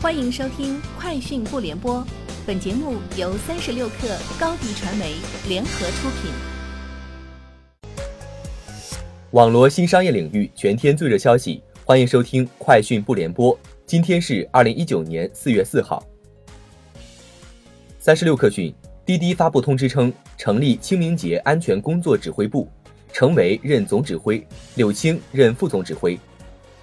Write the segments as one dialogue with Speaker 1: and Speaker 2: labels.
Speaker 1: 欢迎收听《快讯不联播》，本节目由三十六克高低传媒联合出品。
Speaker 2: 网罗新商业领域全天最热消息，欢迎收听《快讯不联播》。今天是二零一九年四月四号。三十六克讯，滴滴发布通知称，成立清明节安全工作指挥部，程维任总指挥，柳青任副总指挥。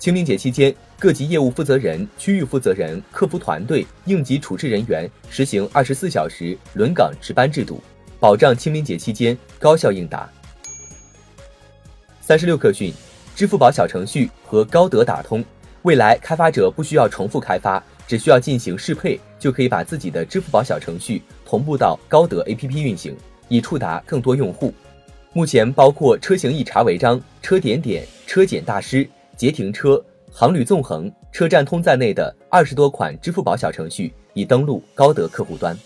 Speaker 2: 清明节期间，各级业务负责人、区域负责人、客服团队、应急处置人员实行二十四小时轮岗值班制度，保障清明节期间高效应答。三十六氪讯，支付宝小程序和高德打通，未来开发者不需要重复开发，只需要进行适配，就可以把自己的支付宝小程序同步到高德 APP 运行，以触达更多用户。目前，包括车型一查违章、车点点、车检大师。捷停车、航旅纵横、车站通在内的二十多款支付宝小程序已登录高德客户端。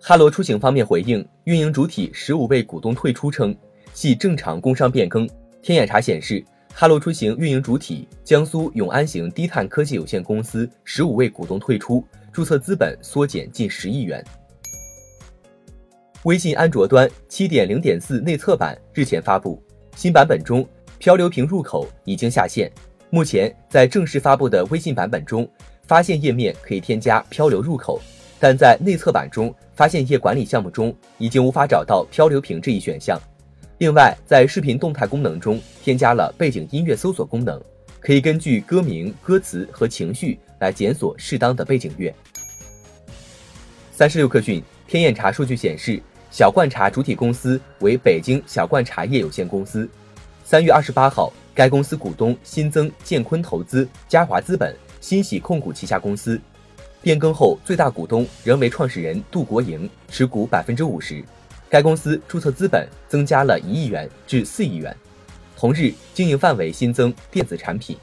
Speaker 2: 哈罗出行方面回应运营主体十五位股东退出称系正常工商变更。天眼查显示，哈罗出行运营主体江苏永安行低碳科技有限公司十五位股东退出，注册资本缩减近十亿元。微信安卓端七点零点四内测版日前发布，新版本中。漂流瓶入口已经下线，目前在正式发布的微信版本中，发现页面可以添加漂流入口，但在内测版中，发现页管理项目中已经无法找到漂流瓶这一选项。另外，在视频动态功能中添加了背景音乐搜索功能，可以根据歌名、歌词和情绪来检索适当的背景乐。三十六氪讯，天眼查数据显示，小罐茶主体公司为北京小罐茶叶有限公司。三月二十八号，该公司股东新增建坤投资、嘉华资本、欣喜控股旗下公司，变更后最大股东仍为创始人杜国营，持股百分之五十。该公司注册资本增加了一亿元至四亿元。同日，经营范围新增电子产品。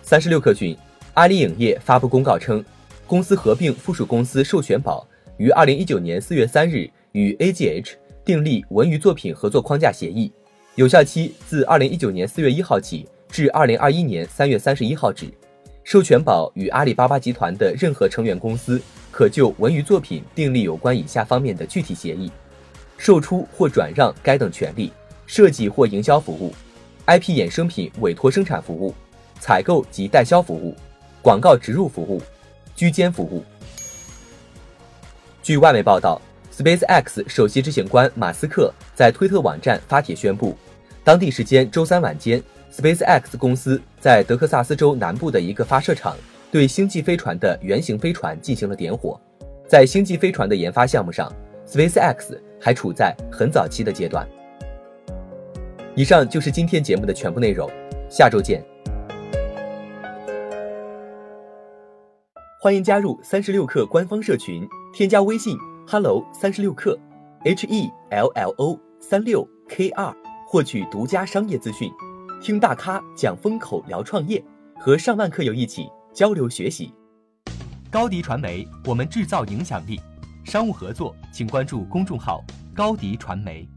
Speaker 2: 三十六氪讯，阿里影业发布公告称，公司合并附属公司授权宝于二零一九年四月三日与 AGH 订立文娱作品合作框架协议。有效期自二零一九年四月一号起至二零二一年三月三十一号止，授权宝与阿里巴巴集团的任何成员公司可就文娱作品订立有关以下方面的具体协议：售出或转让该等权利，设计或营销服务，IP 衍生品委托生产服务，采购及代销服务，广告植入服务，居间服务。据外媒报道，SpaceX 首席执行官马斯克在推特网站发帖宣布。当地时间周三晚间，SpaceX 公司在德克萨斯州南部的一个发射场对星际飞船的原型飞船进行了点火。在星际飞船的研发项目上，SpaceX 还处在很早期的阶段。以上就是今天节目的全部内容，下周见。欢迎加入三十六氪官方社群，添加微信 hello 三十六氪，h e l l o 三六 k 二。获取独家商业资讯，听大咖讲风口，聊创业，和上万客友一起交流学习。高迪传媒，我们制造影响力。商务合作，请关注公众号高迪传媒。